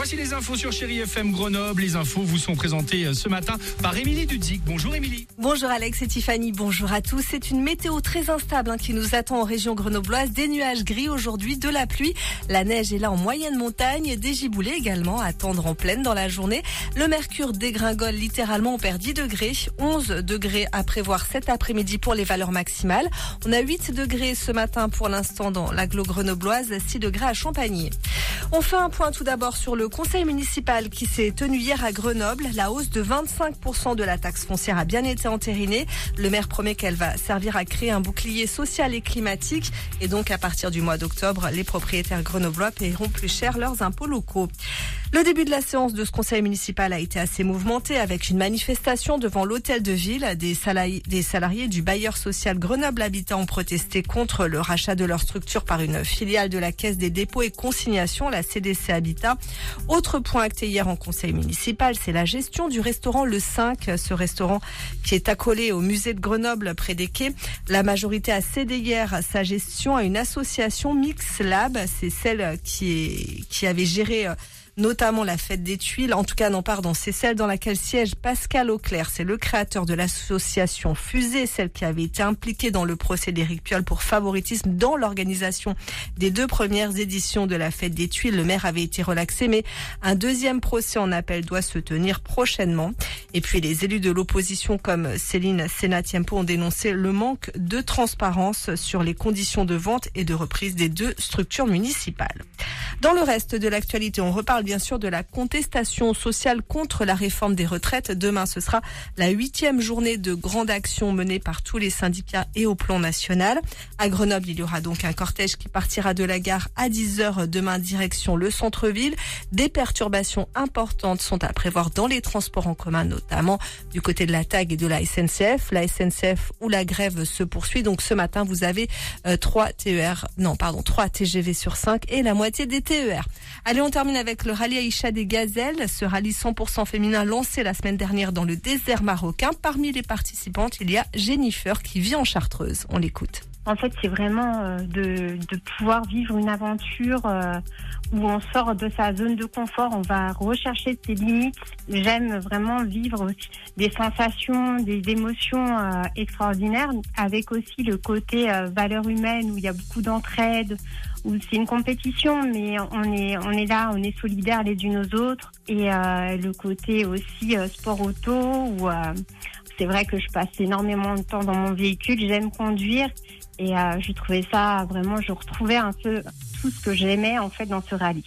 Voici les infos sur Chéri FM Grenoble. Les infos vous sont présentées euh, ce matin par Émilie Dudzik. Bonjour Émilie. Bonjour Alex et Tiffany, bonjour à tous. C'est une météo très instable hein, qui nous attend en région grenobloise. Des nuages gris aujourd'hui, de la pluie. La neige est là en moyenne montagne, des giboulées également à attendre en pleine dans la journée. Le mercure dégringole littéralement, on perd 10 degrés. 11 degrés à prévoir cet après-midi pour les valeurs maximales. On a 8 degrés ce matin pour l'instant dans l'agglo grenobloise, 6 degrés à Champagny. On fait un point tout d'abord sur le conseil municipal qui s'est tenu hier à Grenoble. La hausse de 25% de la taxe foncière a bien été entérinée. Le maire promet qu'elle va servir à créer un bouclier social et climatique. Et donc, à partir du mois d'octobre, les propriétaires grenoblois paieront plus cher leurs impôts locaux. Le début de la séance de ce conseil municipal a été assez mouvementé avec une manifestation devant l'hôtel de ville. Des salariés, du bailleur social Grenoble Habitat ont protesté contre le rachat de leur structure par une filiale de la Caisse des dépôts et consignations, la CDC Habitat. Autre point acté hier en conseil municipal, c'est la gestion du restaurant Le 5, ce restaurant qui est accolé au musée de Grenoble près des quais. La majorité a cédé hier sa gestion à une association Mix Lab. C'est celle qui, est, qui avait géré euh, notamment la fête des tuiles. En tout cas, non, pardon, c'est celle dans laquelle siège Pascal Auclair. C'est le créateur de l'association Fusée, celle qui avait été impliquée dans le procès d'Éric Piolle pour favoritisme dans l'organisation des deux premières éditions de la fête des tuiles. Le maire avait été relaxé, mais un deuxième procès en appel doit se tenir prochainement. Et puis, les élus de l'opposition comme Céline Sénatiempo ont dénoncé le manque de transparence sur les conditions de vente et de reprise des deux structures municipales. Dans le reste de l'actualité, on reparle bien sûr de la contestation sociale contre la réforme des retraites. Demain, ce sera la huitième journée de grande action menée par tous les syndicats et au plan national. À Grenoble, il y aura donc un cortège qui partira de la gare à 10h demain direction le centre-ville. Des perturbations importantes sont à prévoir dans les transports en commun, notamment du côté de la TAG et de la SNCF. La SNCF où la grève se poursuit. Donc ce matin, vous avez euh, 3 TER, non pardon, 3 TGV sur 5 et la moitié des TER. Allez, on termine avec le rallye Aïcha des Gazelles. Ce rallye 100% féminin lancé la semaine dernière dans le désert marocain. Parmi les participantes, il y a Jennifer qui vit en Chartreuse. On l'écoute. En fait, c'est vraiment euh, de, de, pouvoir vivre une aventure euh, où on sort de sa zone de confort, on va rechercher ses limites. J'aime vraiment vivre des sensations, des émotions euh, extraordinaires, avec aussi le côté valeur humaine où il y a beaucoup d'entraide, où c'est une compétition, mais on est on est là, on est solidaires les unes aux autres, et le côté aussi sport auto où c'est vrai que je passe énormément de temps dans mon véhicule, j'aime conduire et euh, je trouvais ça vraiment, je retrouvais un peu tout ce que j'aimais en fait dans ce rallye.